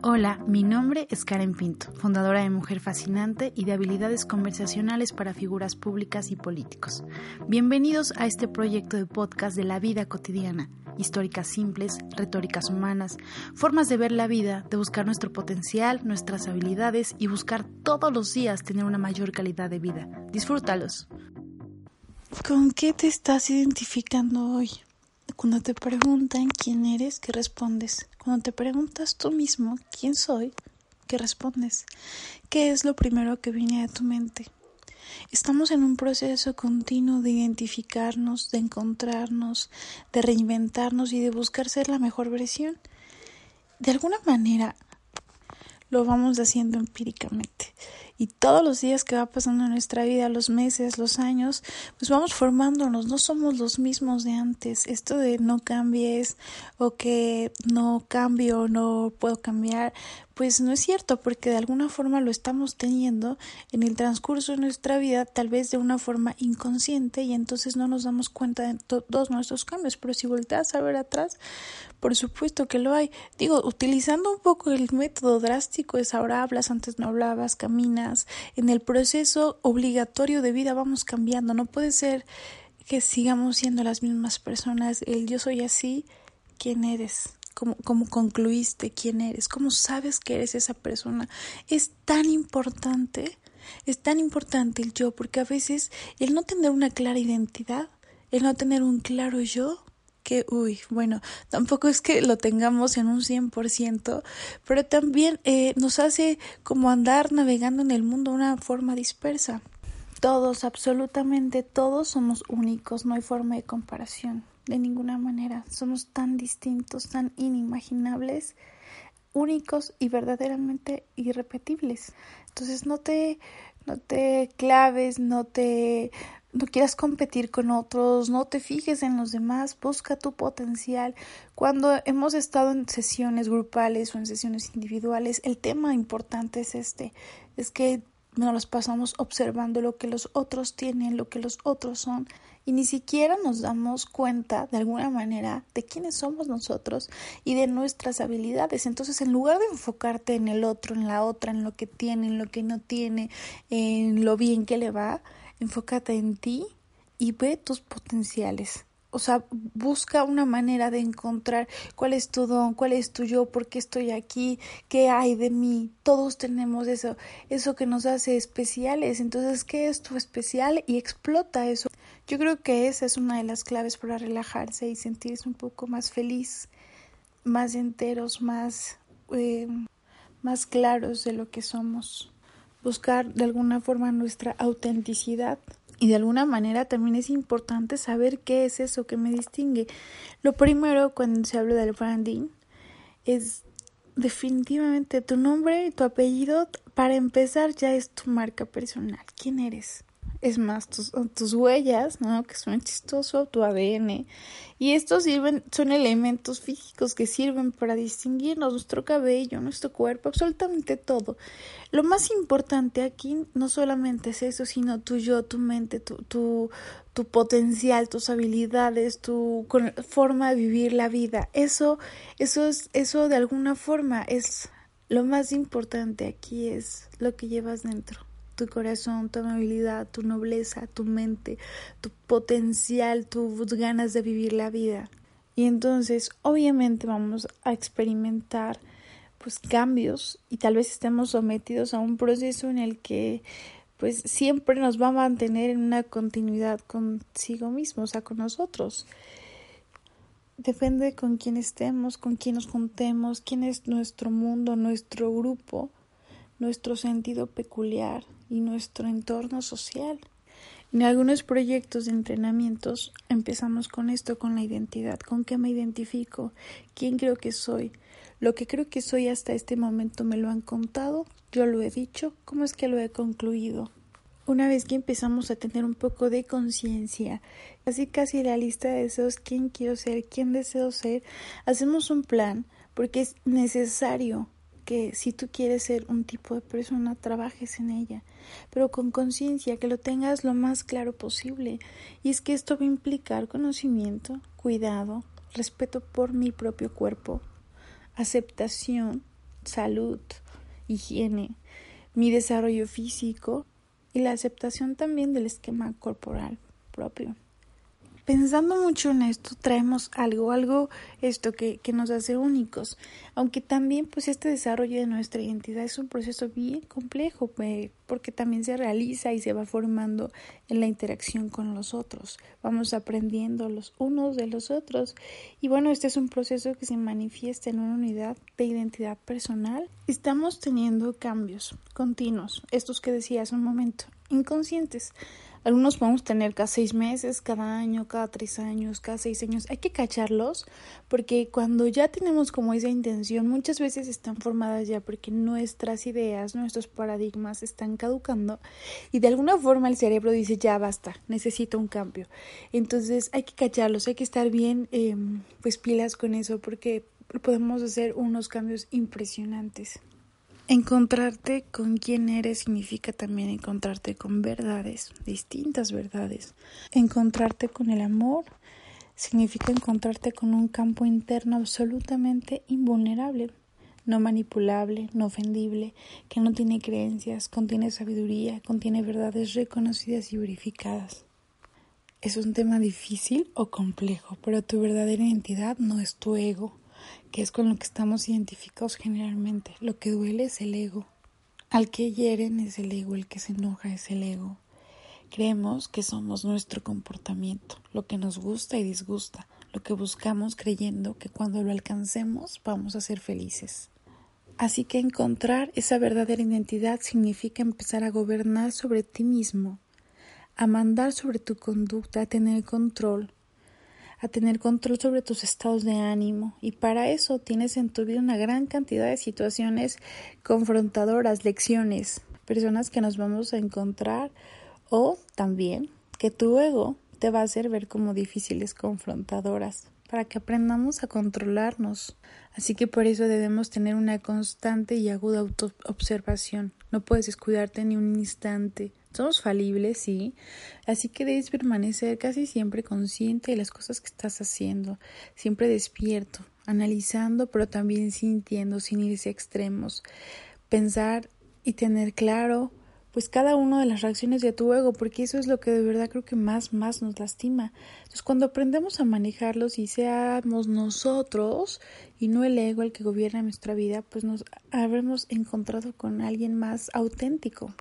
Hola, mi nombre es Karen Pinto, fundadora de Mujer Fascinante y de habilidades conversacionales para figuras públicas y políticos. Bienvenidos a este proyecto de podcast de la vida cotidiana, históricas simples, retóricas humanas, formas de ver la vida, de buscar nuestro potencial, nuestras habilidades y buscar todos los días tener una mayor calidad de vida. Disfrútalos. ¿Con qué te estás identificando hoy? Cuando te preguntan quién eres, ¿qué respondes? Cuando te preguntas tú mismo quién soy, ¿qué respondes? ¿Qué es lo primero que viene a tu mente? Estamos en un proceso continuo de identificarnos, de encontrarnos, de reinventarnos y de buscar ser la mejor versión. De alguna manera lo vamos haciendo empíricamente y todos los días que va pasando en nuestra vida, los meses, los años, pues vamos formándonos, no somos los mismos de antes. Esto de no cambies o que no cambio, no puedo cambiar, pues no es cierto, porque de alguna forma lo estamos teniendo en el transcurso de nuestra vida, tal vez de una forma inconsciente, y entonces no nos damos cuenta de todos nuestros cambios. Pero si volteas a ver atrás, por supuesto que lo hay. Digo, utilizando un poco el método drástico es ahora hablas, antes no hablabas, caminas. En el proceso obligatorio de vida vamos cambiando. No puede ser que sigamos siendo las mismas personas. El yo soy así, ¿quién eres? Cómo, concluiste quién eres, cómo sabes que eres esa persona. Es tan importante, es tan importante el yo, porque a veces el no tener una clara identidad, el no tener un claro yo, que, uy, bueno, tampoco es que lo tengamos en un 100%, pero también eh, nos hace como andar navegando en el mundo de una forma dispersa. Todos, absolutamente todos somos únicos, no hay forma de comparación de ninguna manera. Somos tan distintos, tan inimaginables, únicos y verdaderamente irrepetibles. Entonces no te, no te claves, no te no quieras competir con otros, no te fijes en los demás, busca tu potencial. Cuando hemos estado en sesiones grupales o en sesiones individuales, el tema importante es este, es que nos los pasamos observando lo que los otros tienen, lo que los otros son y ni siquiera nos damos cuenta de alguna manera de quiénes somos nosotros y de nuestras habilidades. Entonces, en lugar de enfocarte en el otro, en la otra, en lo que tiene, en lo que no tiene, en lo bien que le va, enfócate en ti y ve tus potenciales o sea, busca una manera de encontrar cuál es tu don, cuál es tu yo, por qué estoy aquí, qué hay de mí. Todos tenemos eso, eso que nos hace especiales. Entonces, ¿qué es tu especial? Y explota eso. Yo creo que esa es una de las claves para relajarse y sentirse un poco más feliz, más enteros, más, eh, más claros de lo que somos. Buscar de alguna forma nuestra autenticidad y de alguna manera también es importante saber qué es eso que me distingue. Lo primero cuando se habla del branding es definitivamente tu nombre y tu apellido. Para empezar ya es tu marca personal. ¿Quién eres? Es más, tus, tus huellas, ¿no? Que son chistoso, tu ADN. Y estos sirven, son elementos físicos que sirven para distinguirnos, nuestro cabello, nuestro cuerpo, absolutamente todo. Lo más importante aquí no solamente es eso, sino tu yo, tu mente, tu, tu, tu potencial, tus habilidades, tu forma de vivir la vida. Eso, eso es, eso de alguna forma es lo más importante aquí es lo que llevas dentro tu corazón, tu amabilidad, tu nobleza, tu mente, tu potencial, tus ganas de vivir la vida. Y entonces, obviamente, vamos a experimentar pues cambios y tal vez estemos sometidos a un proceso en el que pues siempre nos va a mantener en una continuidad consigo mismo, o sea, con nosotros. Depende con quién estemos, con quién nos juntemos, quién es nuestro mundo, nuestro grupo, nuestro sentido peculiar y nuestro entorno social. En algunos proyectos de entrenamientos empezamos con esto, con la identidad, con qué me identifico, quién creo que soy. Lo que creo que soy hasta este momento me lo han contado, yo lo he dicho, ¿cómo es que lo he concluido? Una vez que empezamos a tener un poco de conciencia, casi casi la lista de deseos, quién quiero ser, quién deseo ser, hacemos un plan porque es necesario que si tú quieres ser un tipo de persona, trabajes en ella, pero con conciencia, que lo tengas lo más claro posible. Y es que esto va a implicar conocimiento, cuidado, respeto por mi propio cuerpo, aceptación, salud, higiene, mi desarrollo físico y la aceptación también del esquema corporal propio pensando mucho en esto, traemos algo, algo esto que, que, nos hace únicos. Aunque también, pues, este desarrollo de nuestra identidad es un proceso bien complejo, porque también se realiza y se va formando en la interacción con los otros. Vamos aprendiendo los unos de los otros. Y bueno, este es un proceso que se manifiesta en una unidad de identidad personal. Estamos teniendo cambios continuos, estos que decía hace un momento, inconscientes. Algunos podemos tener cada seis meses, cada año, cada tres años, cada seis años. Hay que cacharlos porque cuando ya tenemos como esa intención, muchas veces están formadas ya porque nuestras ideas, nuestros paradigmas están caducando y de alguna forma el cerebro dice ya basta, necesito un cambio. Entonces hay que cacharlos, hay que estar bien em, pues pilas con eso porque podemos hacer unos cambios impresionantes. Encontrarte con quien eres significa también encontrarte con verdades, distintas verdades. Encontrarte con el amor significa encontrarte con un campo interno absolutamente invulnerable, no manipulable, no ofendible, que no tiene creencias, contiene sabiduría, contiene verdades reconocidas y verificadas. Es un tema difícil o complejo, pero tu verdadera identidad no es tu ego, que es con lo que estamos identificados generalmente. Lo que duele es el ego. Al que hieren es el ego, el que se enoja es el ego. Creemos que somos nuestro comportamiento, lo que nos gusta y disgusta, lo que buscamos creyendo que cuando lo alcancemos vamos a ser felices. Así que encontrar esa verdadera identidad significa empezar a gobernar sobre ti mismo, a mandar sobre tu conducta, a tener control, a tener control sobre tus estados de ánimo. Y para eso tienes en tu vida una gran cantidad de situaciones confrontadoras, lecciones, personas que nos vamos a encontrar o también que tu ego te va a hacer ver como difíciles confrontadoras para que aprendamos a controlarnos. Así que por eso debemos tener una constante y aguda autoobservación. No puedes descuidarte ni un instante. Somos falibles, sí, así que debes permanecer casi siempre consciente de las cosas que estás haciendo, siempre despierto, analizando, pero también sintiendo, sin irse a extremos. Pensar y tener claro pues cada una de las reacciones de tu ego, porque eso es lo que de verdad creo que más, más nos lastima. Entonces, cuando aprendemos a manejarlos y seamos nosotros y no el ego el que gobierna nuestra vida, pues nos habremos encontrado con alguien más auténtico.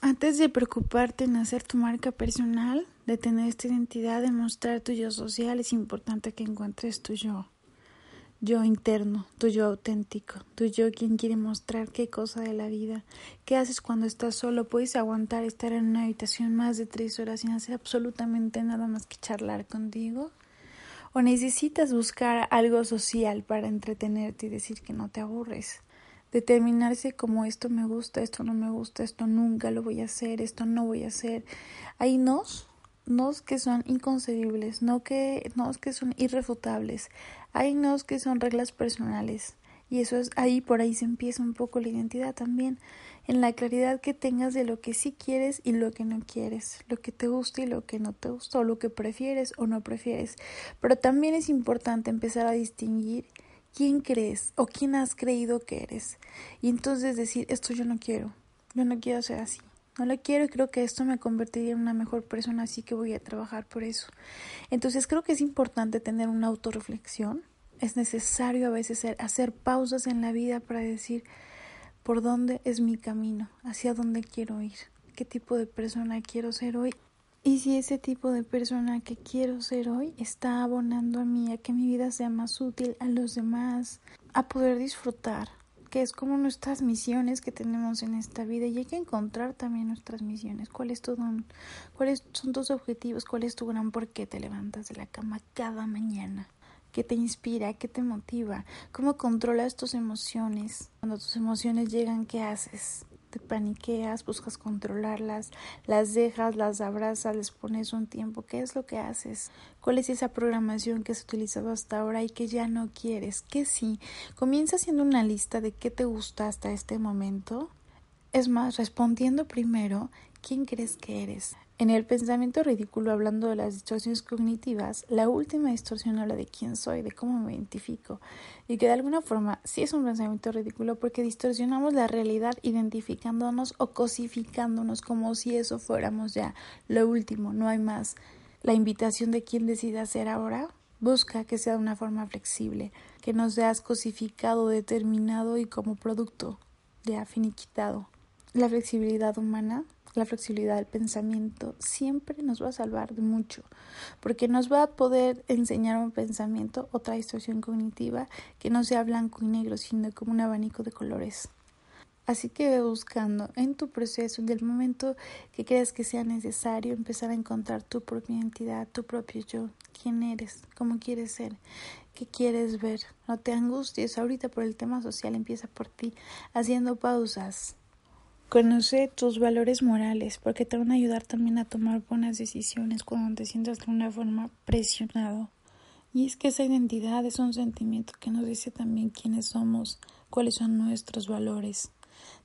Antes de preocuparte en hacer tu marca personal, de tener esta identidad, de mostrar tu yo social, es importante que encuentres tu yo. Yo interno, tu yo auténtico, tu yo quien quiere mostrar qué cosa de la vida. ¿Qué haces cuando estás solo? ¿Puedes aguantar estar en una habitación más de tres horas sin hacer absolutamente nada más que charlar contigo? ¿O necesitas buscar algo social para entretenerte y decir que no te aburres? determinarse como esto me gusta, esto no me gusta, esto nunca lo voy a hacer, esto no voy a hacer. Hay nos, nos que son inconcebibles, no que, nos que son irrefutables, hay nos que son reglas personales. Y eso es ahí, por ahí se empieza un poco la identidad también, en la claridad que tengas de lo que sí quieres y lo que no quieres, lo que te gusta y lo que no te gusta, o lo que prefieres o no prefieres. Pero también es importante empezar a distinguir quién crees o quién has creído que eres. Y entonces decir, esto yo no quiero, yo no quiero ser así. No lo quiero y creo que esto me convertiría en una mejor persona, así que voy a trabajar por eso. Entonces creo que es importante tener una autorreflexión. Es necesario a veces hacer pausas en la vida para decir por dónde es mi camino, hacia dónde quiero ir, qué tipo de persona quiero ser hoy y si ese tipo de persona que quiero ser hoy está abonando a mí, a que mi vida sea más útil a los demás, a poder disfrutar, que es como nuestras misiones que tenemos en esta vida y hay que encontrar también nuestras misiones. ¿Cuál es tu don? ¿Cuáles son tus objetivos? ¿Cuál es tu gran por qué te levantas de la cama cada mañana? ¿Qué te inspira? ¿Qué te motiva? ¿Cómo controlas tus emociones? Cuando tus emociones llegan, ¿qué haces? Te paniqueas, buscas controlarlas, las dejas, las abrazas, les pones un tiempo. ¿Qué es lo que haces? ¿Cuál es esa programación que has utilizado hasta ahora y que ya no quieres? ¿Qué sí? Comienza haciendo una lista de qué te gusta hasta este momento. Es más, respondiendo primero, ¿quién crees que eres? En el pensamiento ridículo, hablando de las distorsiones cognitivas, la última distorsión habla de quién soy, de cómo me identifico, y que de alguna forma sí es un pensamiento ridículo porque distorsionamos la realidad identificándonos o cosificándonos como si eso fuéramos ya lo último, no hay más. La invitación de quien decida ser ahora busca que sea de una forma flexible, que no seas cosificado, determinado y como producto ya finiquitado. La flexibilidad humana la flexibilidad del pensamiento siempre nos va a salvar de mucho, porque nos va a poder enseñar un pensamiento, otra distorsión cognitiva, que no sea blanco y negro, sino como un abanico de colores. Así que ve buscando en tu proceso, en el momento que creas que sea necesario, empezar a encontrar tu propia identidad, tu propio yo, quién eres, cómo quieres ser, qué quieres ver. No te angusties, ahorita por el tema social empieza por ti, haciendo pausas, Conoce tus valores morales porque te van a ayudar también a tomar buenas decisiones cuando te sientas de una forma presionado. Y es que esa identidad es un sentimiento que nos dice también quiénes somos, cuáles son nuestros valores.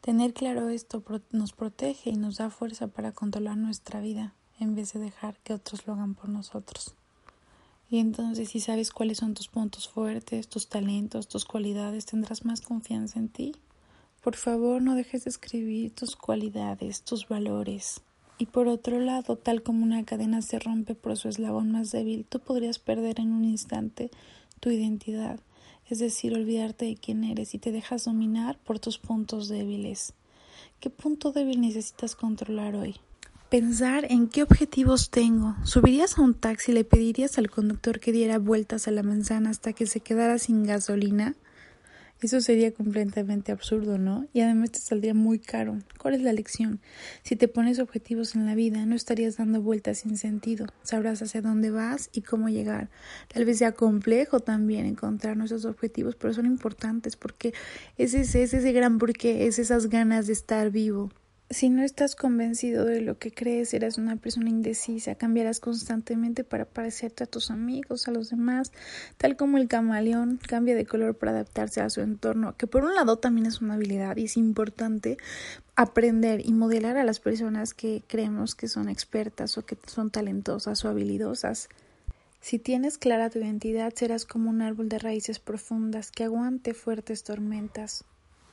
Tener claro esto nos protege y nos da fuerza para controlar nuestra vida en vez de dejar que otros lo hagan por nosotros. Y entonces si sabes cuáles son tus puntos fuertes, tus talentos, tus cualidades, tendrás más confianza en ti por favor, no dejes de escribir tus cualidades, tus valores. Y por otro lado, tal como una cadena se rompe por su eslabón más débil, tú podrías perder en un instante tu identidad, es decir, olvidarte de quién eres y te dejas dominar por tus puntos débiles. ¿Qué punto débil necesitas controlar hoy? Pensar en qué objetivos tengo. ¿Subirías a un taxi y le pedirías al conductor que diera vueltas a la manzana hasta que se quedara sin gasolina? Eso sería completamente absurdo, ¿no? Y además te saldría muy caro. ¿Cuál es la lección? Si te pones objetivos en la vida, no estarías dando vueltas sin sentido. Sabrás hacia dónde vas y cómo llegar. Tal vez sea complejo también encontrar nuestros objetivos, pero son importantes porque ese es ese gran porqué, es esas ganas de estar vivo. Si no estás convencido de lo que crees, eres una persona indecisa, cambiarás constantemente para parecerte a tus amigos, a los demás, tal como el camaleón cambia de color para adaptarse a su entorno, que por un lado también es una habilidad y es importante aprender y modelar a las personas que creemos que son expertas o que son talentosas o habilidosas. Si tienes clara tu identidad, serás como un árbol de raíces profundas que aguante fuertes tormentas.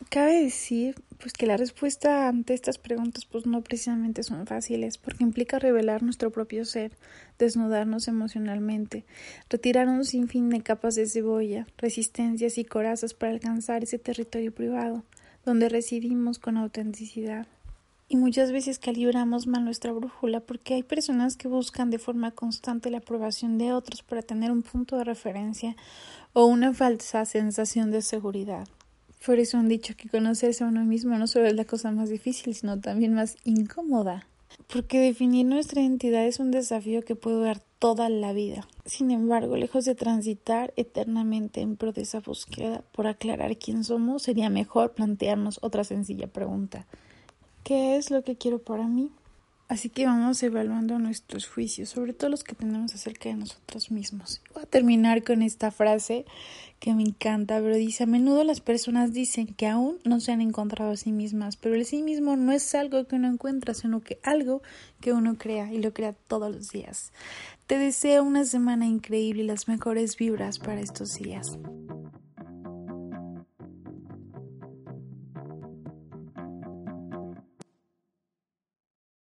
Cabe decir pues que la respuesta ante estas preguntas pues no precisamente son fáciles porque implica revelar nuestro propio ser, desnudarnos emocionalmente, retirar un sinfín de capas de cebolla, resistencias y corazas para alcanzar ese territorio privado donde residimos con autenticidad. Y muchas veces calibramos mal nuestra brújula porque hay personas que buscan de forma constante la aprobación de otros para tener un punto de referencia o una falsa sensación de seguridad. Por eso han dicho que conocerse a uno mismo no solo es la cosa más difícil, sino también más incómoda. Porque definir nuestra identidad es un desafío que puede durar toda la vida. Sin embargo, lejos de transitar eternamente en pro de esa búsqueda por aclarar quién somos, sería mejor plantearnos otra sencilla pregunta. ¿Qué es lo que quiero para mí? Así que vamos evaluando nuestros juicios, sobre todo los que tenemos acerca de nosotros mismos. Voy a terminar con esta frase que me encanta, pero dice, a menudo las personas dicen que aún no se han encontrado a sí mismas, pero el sí mismo no es algo que uno encuentra, sino que algo que uno crea y lo crea todos los días. Te deseo una semana increíble y las mejores vibras para estos días.